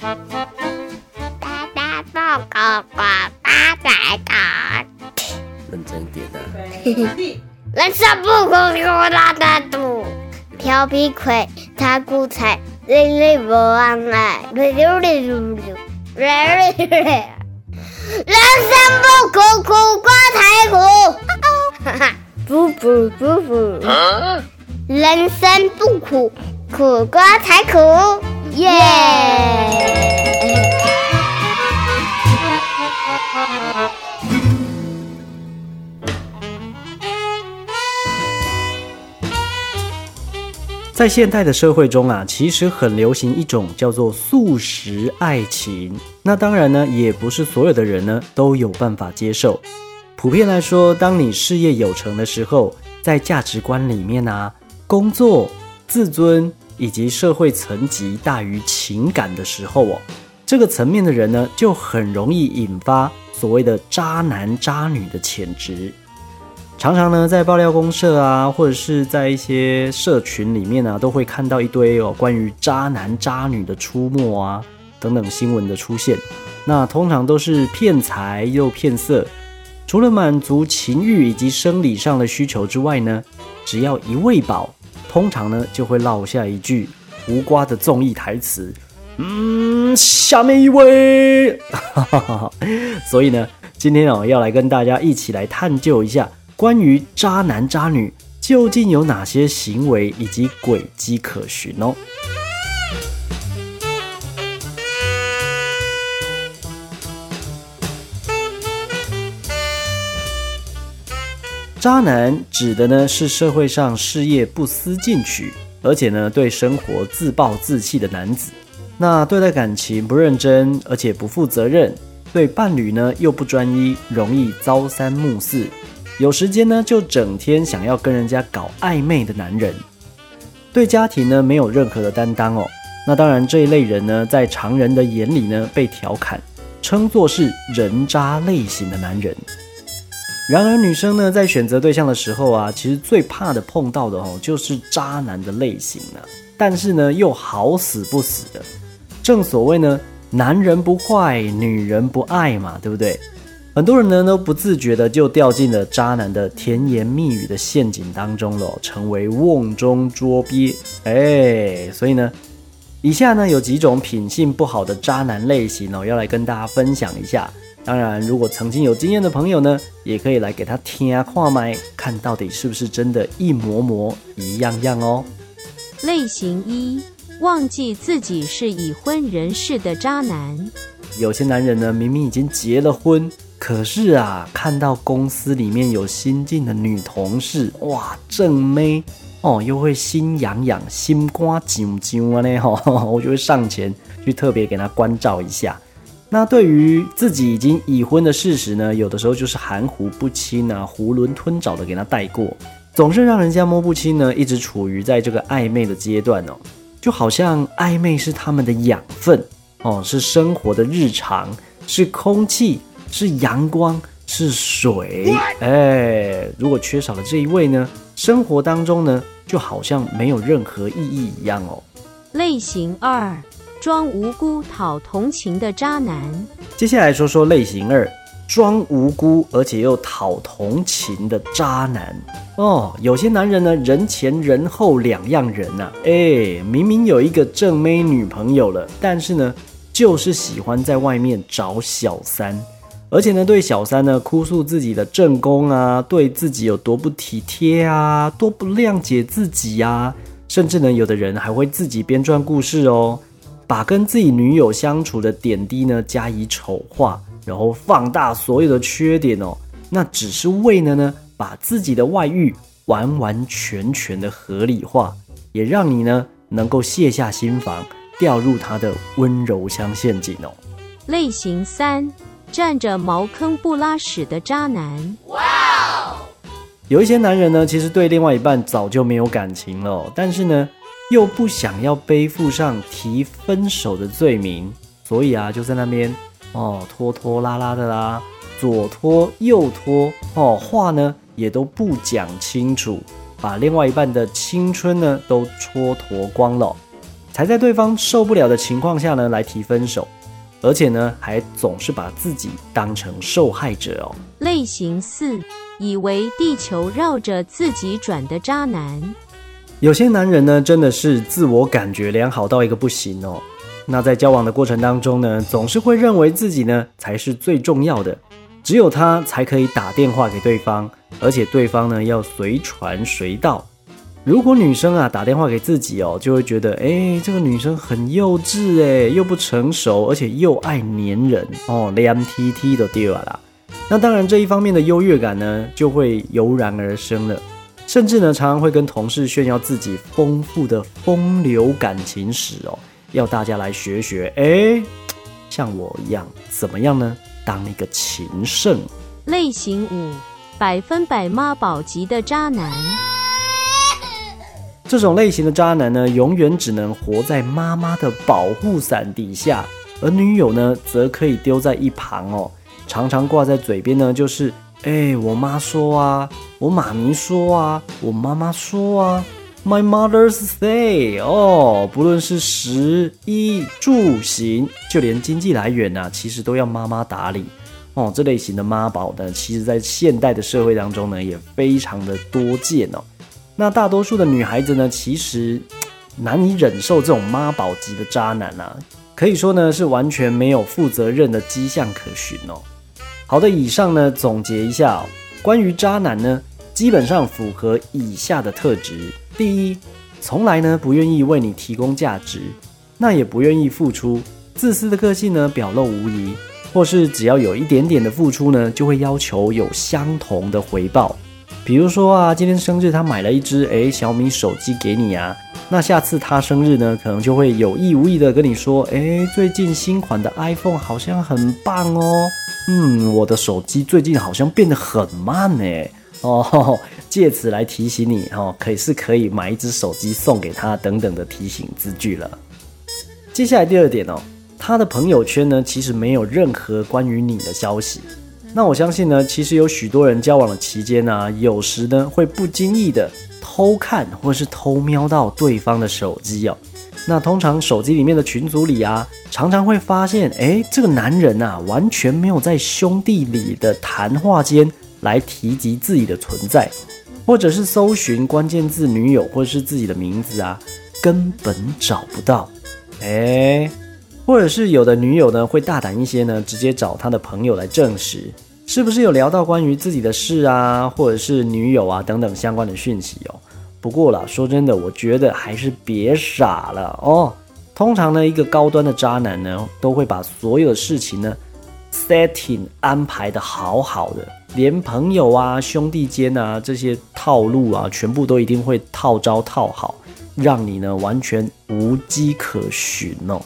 大大报告呱大大大，认真一点啊！人生不苦苦大大度，调皮鬼他苦菜，累累不忘爱，溜溜溜溜溜，溜溜溜。人生不苦苦瓜才苦，哈哈，不不不不，人生不苦苦瓜才苦，耶！在现代的社会中啊，其实很流行一种叫做素食爱情。那当然呢，也不是所有的人呢都有办法接受。普遍来说，当你事业有成的时候，在价值观里面啊，工作、自尊以及社会层级大于情感的时候哦，这个层面的人呢，就很容易引发所谓的渣男渣女的潜质。常常呢，在爆料公社啊，或者是在一些社群里面啊，都会看到一堆哦关于渣男渣女的出没啊等等新闻的出现。那通常都是骗财又骗色，除了满足情欲以及生理上的需求之外呢，只要一喂饱，通常呢就会落下一句胡瓜的综艺台词：“嗯，下面一位。”所以呢，今天哦要来跟大家一起来探究一下。关于渣男渣女究竟有哪些行为以及轨迹可循哦？渣男指的呢是社会上事业不思进取，而且呢对生活自暴自弃的男子。那对待感情不认真，而且不负责任，对伴侣呢又不专一，容易朝三暮四。有时间呢，就整天想要跟人家搞暧昧的男人，对家庭呢没有任何的担当哦。那当然，这一类人呢，在常人的眼里呢，被调侃称作是人渣类型的男人。然而，女生呢，在选择对象的时候啊，其实最怕的碰到的哦，就是渣男的类型了。但是呢，又好死不死的，正所谓呢，男人不坏，女人不爱嘛，对不对？很多人呢都不自觉的就掉进了渣男的甜言蜜语的陷阱当中了，成为瓮中捉鳖。哎，所以呢，以下呢有几种品性不好的渣男类型哦，要来跟大家分享一下。当然，如果曾经有经验的朋友呢，也可以来给他听啊、跨麦，看到底是不是真的一模模一样样哦。类型一：忘记自己是已婚人士的渣男。有些男人呢，明明已经结了婚。可是啊，看到公司里面有新进的女同事，哇，正妹哦，又会心痒痒、心瓜紧紧啊呢哈，我就会上前去特别给他关照一下。那对于自己已经已婚的事实呢，有的时候就是含糊不清啊，囫囵吞枣的给他带过，总是让人家摸不清呢，一直处于在这个暧昧的阶段哦，就好像暧昧是他们的养分哦，是生活的日常，是空气。是阳光，是水，哎，如果缺少了这一位呢，生活当中呢，就好像没有任何意义一样哦。类型二，装无辜讨同情的渣男。接下来说说类型二，装无辜而且又讨同情的渣男。哦，有些男人呢，人前人后两样人呐，哎，明明有一个正妹女朋友了，但是呢，就是喜欢在外面找小三。而且呢，对小三呢哭诉自己的正宫啊，对自己有多不体贴啊，多不谅解自己呀，甚至呢，有的人还会自己编撰故事哦，把跟自己女友相处的点滴呢加以丑化，然后放大所有的缺点哦，那只是为了呢把自己的外遇完完全全的合理化，也让你呢能够卸下心防，掉入他的温柔乡陷阱哦。类型三。占着茅坑不拉屎的渣男。哇哦！有一些男人呢，其实对另外一半早就没有感情了，但是呢，又不想要背负上提分手的罪名，所以啊，就在那边哦拖拖拉拉的啦，左拖右拖哦，话呢也都不讲清楚，把另外一半的青春呢都蹉跎光了。才在对方受不了的情况下呢来提分手，而且呢还总是把自己当成受害者哦。类型四，以为地球绕着自己转的渣男。有些男人呢，真的是自我感觉良好到一个不行哦。那在交往的过程当中呢，总是会认为自己呢才是最重要的，只有他才可以打电话给对方，而且对方呢要随传随到。如果女生啊打电话给自己哦，就会觉得哎，这个女生很幼稚哎，又不成熟，而且又爱粘人哦，连 T T 都丢了啦。那当然这一方面的优越感呢，就会油然而生了。甚至呢，常常会跟同事炫耀自己丰富的风流感情史哦，要大家来学学。哎，像我一样，怎么样呢？当一个情圣。类型五，百分百妈宝级的渣男。这种类型的渣男呢，永远只能活在妈妈的保护伞底下，而女友呢，则可以丢在一旁哦。常常挂在嘴边呢，就是。哎，我妈说啊，我妈咪说啊，我妈妈说啊，My mother's say，哦，不论是食衣住行，就连经济来源呐，其实都要妈妈打理哦。这类型的妈宝呢，其实在现代的社会当中呢，也非常的多见哦。那大多数的女孩子呢，其实难以忍受这种妈宝级的渣男啊，可以说呢，是完全没有负责任的迹象可循哦。好的，以上呢总结一下，关于渣男呢，基本上符合以下的特质：第一，从来呢不愿意为你提供价值，那也不愿意付出，自私的个性呢表露无遗，或是只要有一点点的付出呢，就会要求有相同的回报。比如说啊，今天生日他买了一只诶小米手机给你啊，那下次他生日呢，可能就会有意无意的跟你说，诶，最近新款的 iPhone 好像很棒哦。嗯，我的手机最近好像变得很慢呢。哦，借此来提醒你哦，可以是可以买一只手机送给他等等的提醒字句了。接下来第二点哦，他的朋友圈呢，其实没有任何关于你的消息。那我相信呢，其实有许多人交往的期间呢，有时呢会不经意的偷看或是偷瞄到对方的手机哦。那通常手机里面的群组里啊，常常会发现，哎，这个男人啊，完全没有在兄弟里的谈话间来提及自己的存在，或者是搜寻关键字女友或者是自己的名字啊，根本找不到。哎，或者是有的女友呢，会大胆一些呢，直接找他的朋友来证实，是不是有聊到关于自己的事啊，或者是女友啊等等相关的讯息哦。不过啦，说真的，我觉得还是别傻了哦。通常呢，一个高端的渣男呢，都会把所有的事情呢，setting 安排的好好的，连朋友啊、兄弟间啊这些套路啊，全部都一定会套招套好，让你呢完全无机可循哦。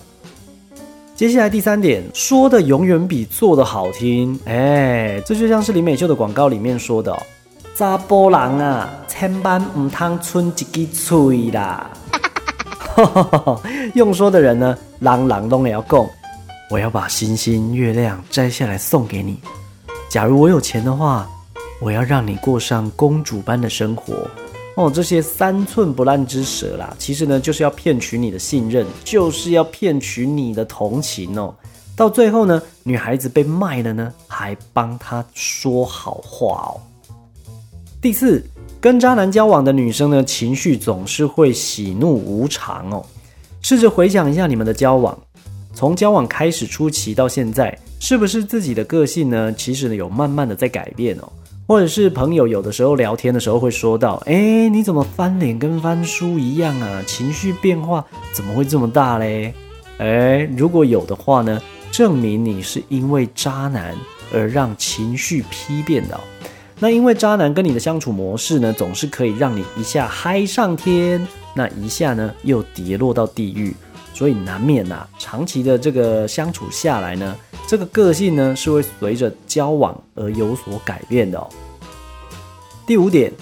接下来第三点，说的永远比做的好听，哎，这就像是林美秀的广告里面说的。渣波郎啊，千万唔通存一支嘴啦！用说的人呢，朗朗都要供。我要把星星月亮摘下来送给你。假如我有钱的话，我要让你过上公主般的生活。哦，这些三寸不烂之舌啦，其实呢，就是要骗取你的信任，就是要骗取你的同情哦。到最后呢，女孩子被卖了呢，还帮他说好话哦。第四，跟渣男交往的女生呢，情绪总是会喜怒无常哦。试着回想一下你们的交往，从交往开始初期到现在，是不是自己的个性呢？其实呢有慢慢的在改变哦。或者是朋友有的时候聊天的时候会说到，哎，你怎么翻脸跟翻书一样啊？情绪变化怎么会这么大嘞？哎，如果有的话呢，证明你是因为渣男而让情绪批变的。那因为渣男跟你的相处模式呢，总是可以让你一下嗨上天，那一下呢又跌落到地狱，所以难免呐，长期的这个相处下来呢，这个个性呢是会随着交往而有所改变的哦。第五点，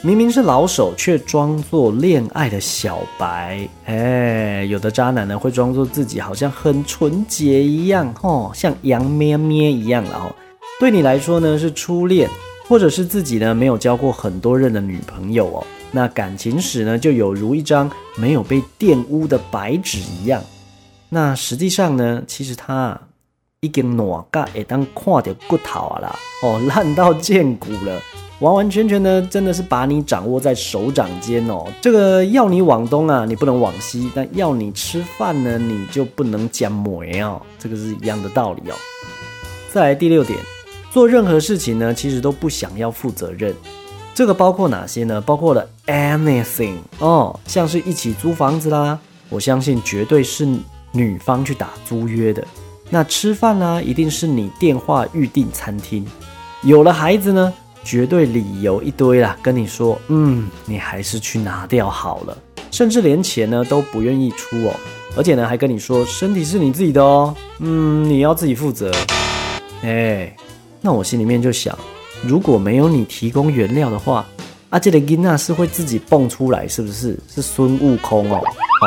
明明是老手，却装作恋爱的小白，哎，有的渣男呢会装作自己好像很纯洁一样，吼，像羊咩咩一样，然后对你来说呢是初恋。或者是自己呢没有交过很多任的女朋友哦，那感情史呢就有如一张没有被玷污的白纸一样。那实际上呢，其实他已经烂甲会当看到骨头啊啦，哦，烂到见骨了，完完全全呢真的是把你掌握在手掌间哦。这个要你往东啊，你不能往西；但要你吃饭呢，你就不能讲梅哦，这个是一样的道理哦。再来第六点。做任何事情呢，其实都不想要负责任。这个包括哪些呢？包括了 anything 哦，像是一起租房子啦，我相信绝对是女方去打租约的。那吃饭啦，一定是你电话预订餐厅。有了孩子呢，绝对理由一堆啦，跟你说，嗯，你还是去拿掉好了。甚至连钱呢都不愿意出哦，而且呢还跟你说，身体是你自己的哦，嗯，你要自己负责。哎。那我心里面就想，如果没有你提供原料的话，阿杰的吉娜是会自己蹦出来，是不是？是孙悟空哦。哦。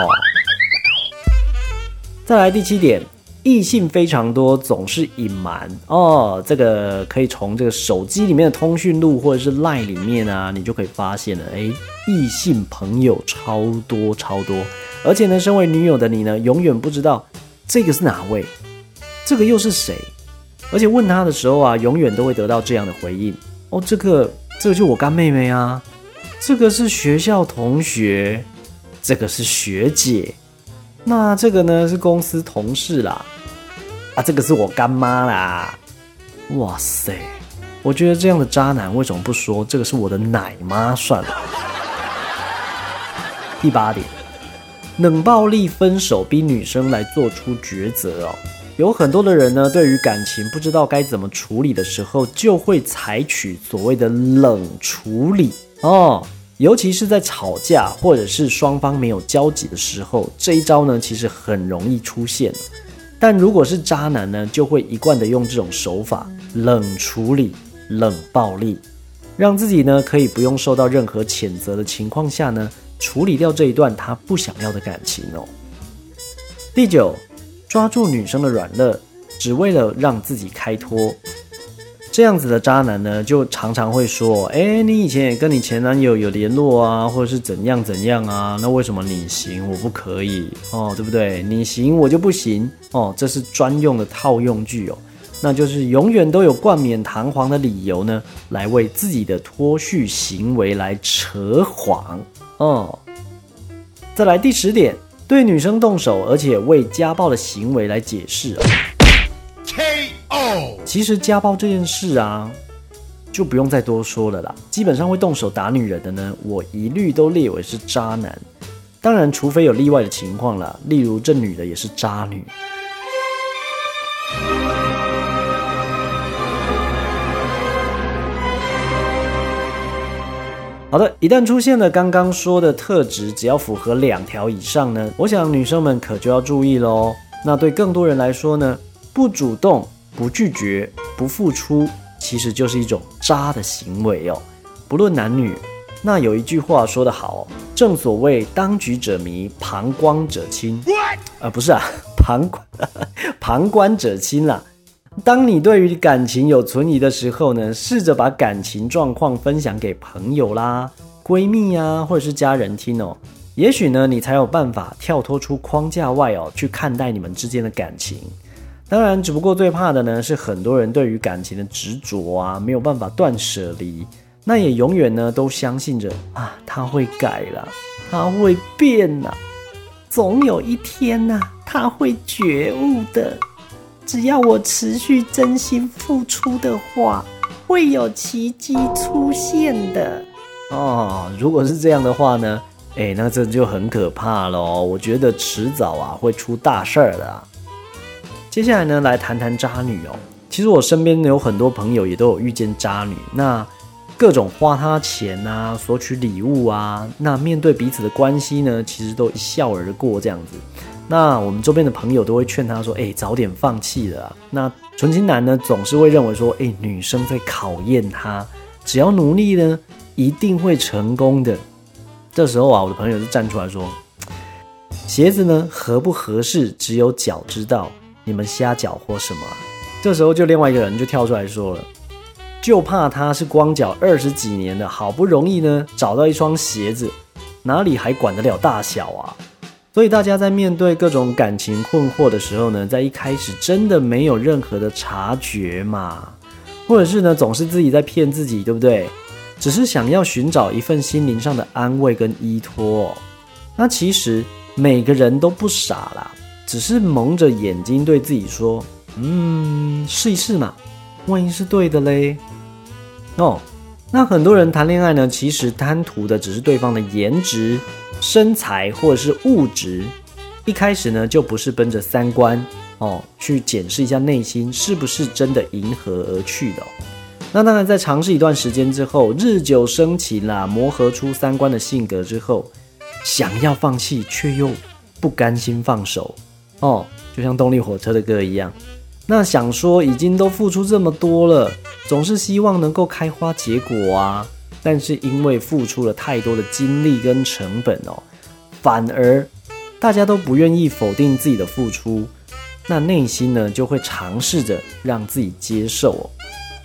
再来第七点，异性非常多，总是隐瞒哦。这个可以从这个手机里面的通讯录或者是 LINE 里面啊，你就可以发现了。哎，异性朋友超多超多，而且呢，身为女友的你呢，永远不知道这个是哪位，这个又是谁。而且问他的时候啊，永远都会得到这样的回应。哦，这个这个就我干妹妹啊，这个是学校同学，这个是学姐，那这个呢是公司同事啦，啊，这个是我干妈啦，哇塞，我觉得这样的渣男为什么不说？这个是我的奶妈算了？第八点，冷暴力分手逼女生来做出抉择哦。有很多的人呢，对于感情不知道该怎么处理的时候，就会采取所谓的冷处理哦。尤其是在吵架或者是双方没有交集的时候，这一招呢，其实很容易出现。但如果是渣男呢，就会一贯的用这种手法，冷处理、冷暴力，让自己呢可以不用受到任何谴责的情况下呢，处理掉这一段他不想要的感情哦。第九。抓住女生的软肋，只为了让自己开脱，这样子的渣男呢，就常常会说：“哎，你以前也跟你前男友有联络啊，或者是怎样怎样啊？那为什么你行我不可以？哦，对不对？你行我就不行哦，这是专用的套用句哦，那就是永远都有冠冕堂皇的理由呢，来为自己的脱序行为来扯谎哦。再来第十点。对女生动手，而且为家暴的行为来解释。K.O. 其实家暴这件事啊，就不用再多说了啦。基本上会动手打女人的呢，我一律都列为是渣男。当然，除非有例外的情况啦，例如这女的也是渣女。好的，一旦出现了刚刚说的特质，只要符合两条以上呢，我想女生们可就要注意喽。那对更多人来说呢，不主动、不拒绝、不付出，其实就是一种渣的行为哦。不论男女，那有一句话说得好，正所谓当局者迷，旁观者清。啊，不是啊，旁观旁观者清啦。当你对于感情有存疑的时候呢，试着把感情状况分享给朋友啦、闺蜜啊，或者是家人听哦。也许呢，你才有办法跳脱出框架外哦，去看待你们之间的感情。当然，只不过最怕的呢，是很多人对于感情的执着啊，没有办法断舍离，那也永远呢都相信着啊，他会改了，他会变呐，总有一天呐，他会觉悟的。只要我持续真心付出的话，会有奇迹出现的哦。如果是这样的话呢？哎，那这就很可怕喽。我觉得迟早啊会出大事儿的。接下来呢，来谈谈渣女哦。其实我身边有很多朋友也都有遇见渣女，那各种花他钱啊，索取礼物啊，那面对彼此的关系呢，其实都一笑而过这样子。那我们周边的朋友都会劝他说：“哎，早点放弃了。”那纯情男呢，总是会认为说：“哎，女生在考验他，只要努力呢，一定会成功的。”这时候啊，我的朋友就站出来说：“鞋子呢合不合适，只有脚知道，你们瞎搅和什么？”这时候就另外一个人就跳出来说了：“就怕他是光脚二十几年的，好不容易呢找到一双鞋子，哪里还管得了大小啊？所以大家在面对各种感情困惑的时候呢，在一开始真的没有任何的察觉嘛，或者是呢总是自己在骗自己，对不对？只是想要寻找一份心灵上的安慰跟依托。那其实每个人都不傻啦，只是蒙着眼睛对自己说：“嗯，试一试嘛，万一是对的嘞。”哦，那很多人谈恋爱呢，其实贪图的只是对方的颜值。身材或者是物质，一开始呢就不是奔着三观哦去检视一下内心是不是真的迎合而去的。那当然，在尝试一段时间之后，日久生情啦，磨合出三观的性格之后，想要放弃却又不甘心放手哦，就像动力火车的歌一样。那想说已经都付出这么多了，总是希望能够开花结果啊。但是因为付出了太多的精力跟成本哦，反而大家都不愿意否定自己的付出，那内心呢就会尝试着让自己接受哦。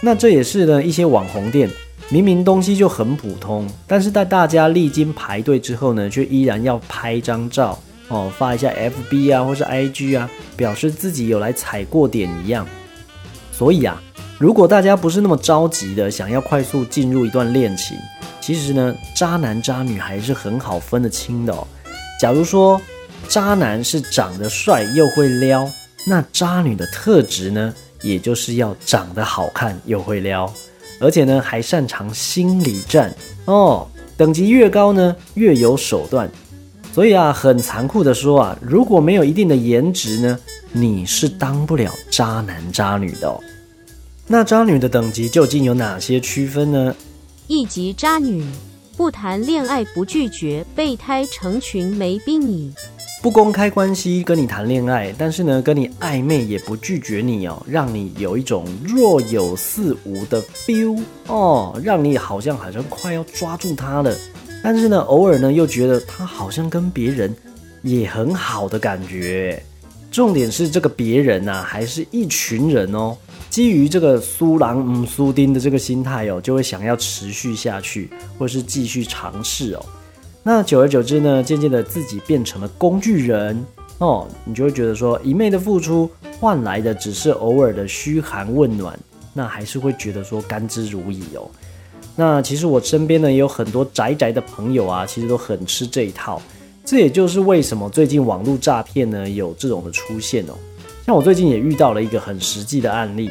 那这也是呢一些网红店明明东西就很普通，但是在大家历经排队之后呢，却依然要拍张照哦，发一下 FB 啊或是 IG 啊，表示自己有来踩过点一样。所以啊。如果大家不是那么着急的想要快速进入一段恋情，其实呢，渣男渣女还是很好分得清的哦。假如说渣男是长得帅又会撩，那渣女的特质呢，也就是要长得好看又会撩，而且呢还擅长心理战哦。等级越高呢，越有手段。所以啊，很残酷的说啊，如果没有一定的颜值呢，你是当不了渣男渣女的哦。那渣女的等级究竟有哪些区分呢？一级渣女，不谈恋爱不拒绝，备胎成群没逼你，不公开关系跟你谈恋爱，但是呢跟你暧昧也不拒绝你哦，让你有一种若有似无的 feel 哦，让你好像好像快要抓住他了，但是呢偶尔呢又觉得他好像跟别人也很好的感觉。重点是这个别人呐，还是一群人哦。基于这个苏狼嗯苏丁的这个心态哦，就会想要持续下去，或是继续尝试哦。那久而久之呢，渐渐的自己变成了工具人哦，你就会觉得说一昧的付出换来的只是偶尔的嘘寒问暖，那还是会觉得说甘之如饴哦。那其实我身边呢也有很多宅宅的朋友啊，其实都很吃这一套。这也就是为什么最近网络诈骗呢有这种的出现哦。像我最近也遇到了一个很实际的案例。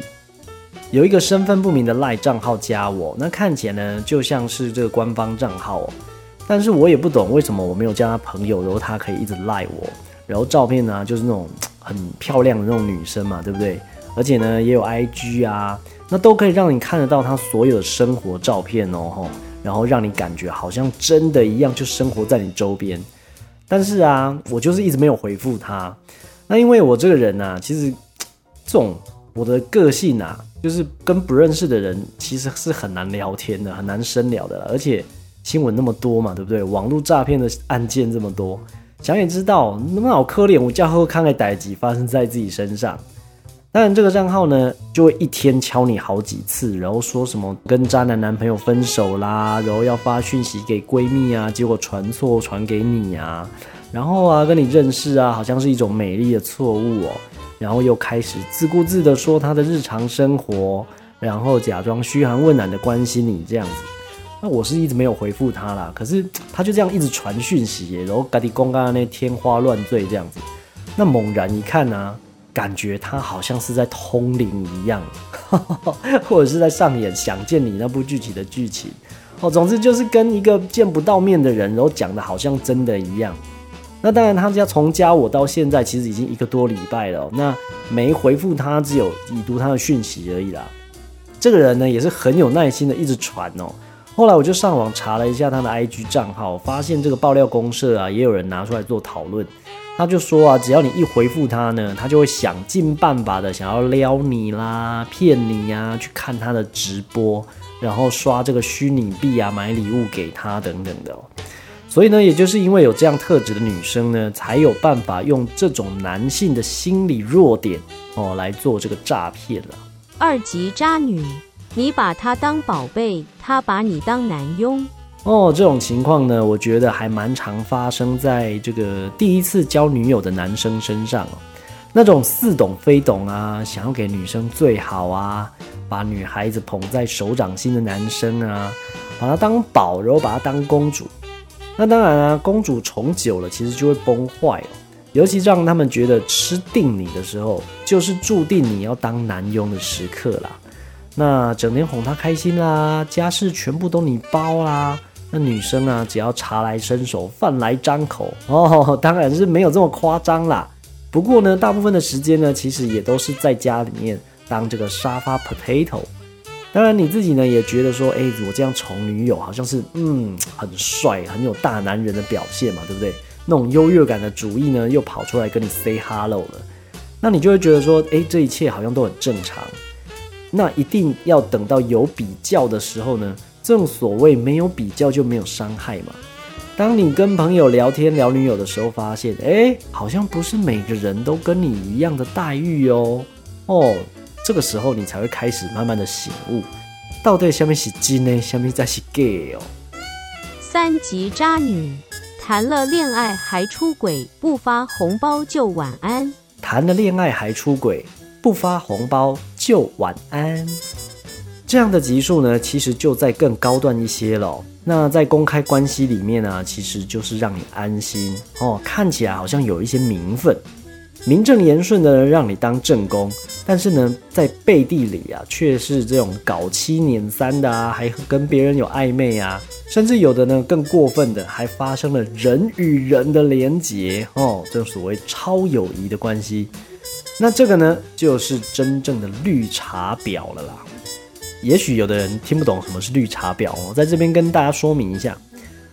有一个身份不明的赖账号加我，那看起来呢就像是这个官方账号哦，但是我也不懂为什么我没有加他朋友，然后他可以一直赖我，然后照片呢就是那种很漂亮的那种女生嘛，对不对？而且呢也有 IG 啊，那都可以让你看得到他所有的生活照片哦，吼，然后让你感觉好像真的一样，就生活在你周边。但是啊，我就是一直没有回复他，那因为我这个人呢，其实 这种我的个性啊。就是跟不认识的人其实是很难聊天的，很难深聊的，而且新闻那么多嘛，对不对？网络诈骗的案件这么多，想也知道，那么好可怜，我叫后看个歹集发生在自己身上。当然，这个账号呢，就会一天敲你好几次，然后说什么跟渣男男朋友分手啦，然后要发讯息给闺蜜啊，结果传错传给你啊，然后啊跟你认识啊，好像是一种美丽的错误哦。然后又开始自顾自的说他的日常生活，然后假装嘘寒问暖的关心你这样子。那我是一直没有回复他啦，可是他就这样一直传讯息，然后嘎地公刚刚那天花乱坠这样子。那猛然一看呢，感觉他好像是在通灵一样，或者是在上演《想见你》那部剧集的剧情。哦，总之就是跟一个见不到面的人，然后讲的好像真的一样。那当然，他家从加我到现在，其实已经一个多礼拜了。那没回复他，只有已读他的讯息而已啦。这个人呢，也是很有耐心的，一直传哦。后来我就上网查了一下他的 IG 账号，发现这个爆料公社啊，也有人拿出来做讨论。他就说啊，只要你一回复他呢，他就会想尽办法的想要撩你啦、骗你呀，去看他的直播，然后刷这个虚拟币啊、买礼物给他等等的。所以呢，也就是因为有这样特质的女生呢，才有办法用这种男性的心理弱点哦来做这个诈骗了。二级渣女，你把他当宝贝，他把你当男佣。哦，这种情况呢，我觉得还蛮常发生在这个第一次交女友的男生身上哦。那种似懂非懂啊，想要给女生最好啊，把女孩子捧在手掌心的男生啊，把她当宝，然后把她当公主。那当然啊，公主宠久了，其实就会崩坏哦。尤其让他们觉得吃定你的时候，就是注定你要当男佣的时刻啦。那整天哄她开心啦，家事全部都你包啦。那女生啊，只要茶来伸手，饭来张口哦，当然是没有这么夸张啦。不过呢，大部分的时间呢，其实也都是在家里面当这个沙发 potato。当然你自己呢，也觉得说，哎，我这样宠女友，好像是嗯很帅，很有大男人的表现嘛，对不对？那种优越感的主意呢，又跑出来跟你 say hello 了，那你就会觉得说，哎，这一切好像都很正常。那一定要等到有比较的时候呢？正所谓没有比较就没有伤害嘛。当你跟朋友聊天聊女友的时候，发现哎，好像不是每个人都跟你一样的待遇哦。哦，这个时候你才会开始慢慢的醒悟，到底下面是真呢，下面再是 gay 哦。三级渣女谈了恋爱还出轨，不发红包就晚安。谈了恋爱还出轨，不发红包就晚安。这样的级数呢，其实就在更高段一些了。那在公开关系里面呢，其实就是让你安心哦，看起来好像有一些名分，名正言顺的让你当正宫。但是呢，在背地里啊，却是这种搞七撵三的啊，还跟别人有暧昧啊，甚至有的呢更过分的，还发生了人与人的连结哦，这所谓超友谊的关系。那这个呢，就是真正的绿茶婊了啦。也许有的人听不懂什么是绿茶婊哦，在这边跟大家说明一下，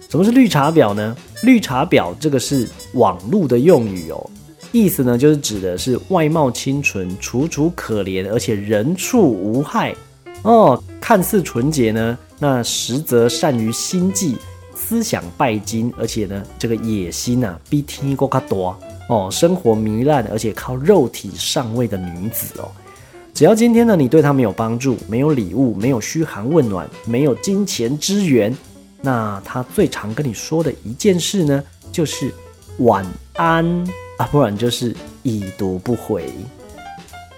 什么是绿茶婊呢？绿茶婊这个是网络的用语哦，意思呢就是指的是外貌清纯、楚楚可怜，而且人畜无害哦，看似纯洁呢，那实则善于心计、思想拜金，而且呢这个野心啊比天高卡多哦，生活糜烂，而且靠肉体上位的女子哦。只要今天呢，你对他没有帮助，没有礼物，没有嘘寒问暖，没有金钱支援，那他最常跟你说的一件事呢，就是晚安啊，不然就是已读不回。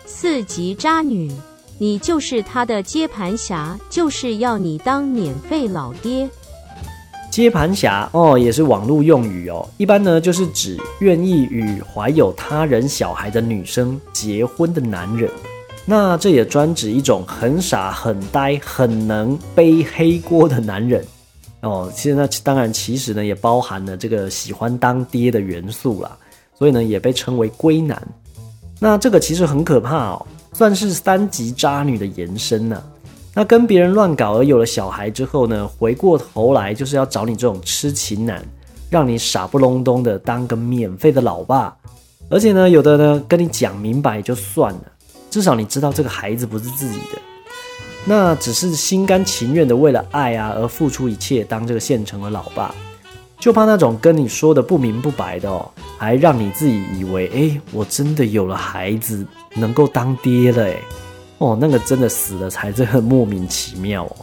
四级渣女，你就是他的接盘侠，就是要你当免费老爹。接盘侠哦，也是网络用语哦，一般呢就是指愿意与怀有他人小孩的女生结婚的男人。那这也专指一种很傻、很呆、很能背黑锅的男人哦。其实那当然，其实呢也包含了这个喜欢当爹的元素啦，所以呢也被称为龟男。那这个其实很可怕哦，算是三级渣女的延伸呢。那跟别人乱搞而有了小孩之后呢，回过头来就是要找你这种痴情男，让你傻不隆咚的当个免费的老爸，而且呢有的呢跟你讲明白就算了。至少你知道这个孩子不是自己的，那只是心甘情愿的为了爱啊而付出一切，当这个现成的老爸，就怕那种跟你说的不明不白的哦，还让你自己以为哎，我真的有了孩子，能够当爹了哎，哦，那个真的死了才这个莫名其妙哦。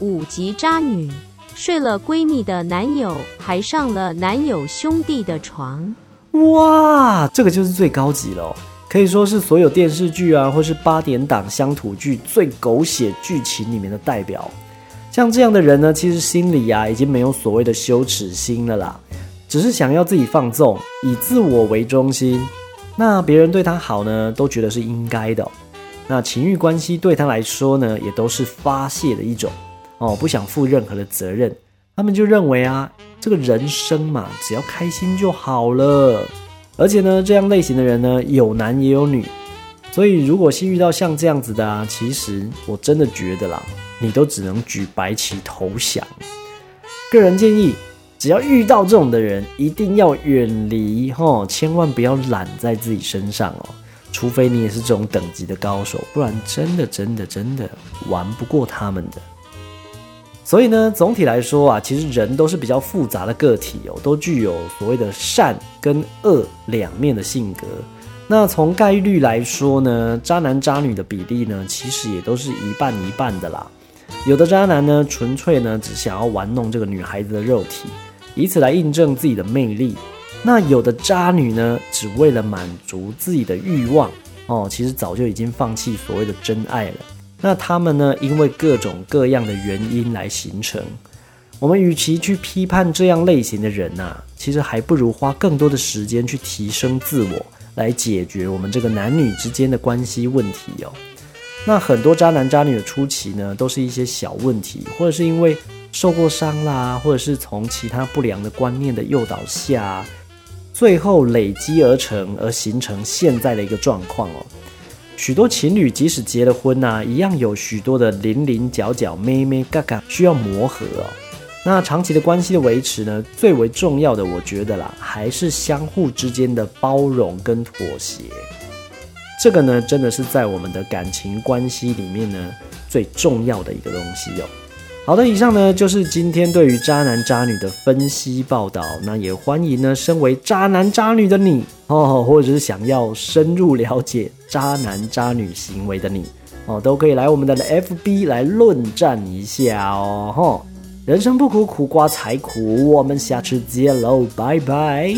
五级渣女睡了闺蜜的男友，还上了男友兄弟的床，哇，这个就是最高级了。可以说是所有电视剧啊，或是八点档乡土剧最狗血剧情里面的代表。像这样的人呢，其实心里啊已经没有所谓的羞耻心了啦，只是想要自己放纵，以自我为中心。那别人对他好呢，都觉得是应该的。那情欲关系对他来说呢，也都是发泄的一种哦，不想负任何的责任。他们就认为啊，这个人生嘛，只要开心就好了。而且呢，这样类型的人呢，有男也有女，所以如果是遇到像这样子的啊，其实我真的觉得啦，你都只能举白旗投降。个人建议，只要遇到这种的人，一定要远离哈，千万不要揽在自己身上哦，除非你也是这种等级的高手，不然真的真的真的玩不过他们的。所以呢，总体来说啊，其实人都是比较复杂的个体哦，都具有所谓的善跟恶两面的性格。那从概率来说呢，渣男渣女的比例呢，其实也都是一半一半的啦。有的渣男呢，纯粹呢只想要玩弄这个女孩子的肉体，以此来印证自己的魅力。那有的渣女呢，只为了满足自己的欲望哦，其实早就已经放弃所谓的真爱了。那他们呢，因为各种各样的原因来形成。我们与其去批判这样类型的人呐，其实还不如花更多的时间去提升自我，来解决我们这个男女之间的关系问题哦。那很多渣男渣女的初期呢，都是一些小问题，或者是因为受过伤啦，或者是从其他不良的观念的诱导下。最后累积而成，而形成现在的一个状况哦。许多情侣即使结了婚呐，一样有许多的零零角角、咩咩嘎嘎需要磨合哦。那长期的关系的维持呢，最为重要的，我觉得啦，还是相互之间的包容跟妥协。这个呢，真的是在我们的感情关系里面呢，最重要的一个东西哦。好的，以上呢就是今天对于渣男渣女的分析报道。那也欢迎呢，身为渣男渣女的你哦，或者是想要深入了解渣男渣女行为的你哦，都可以来我们的 FB 来论战一下哦。哈，人生不苦，苦瓜才苦。我们下次见喽，拜拜。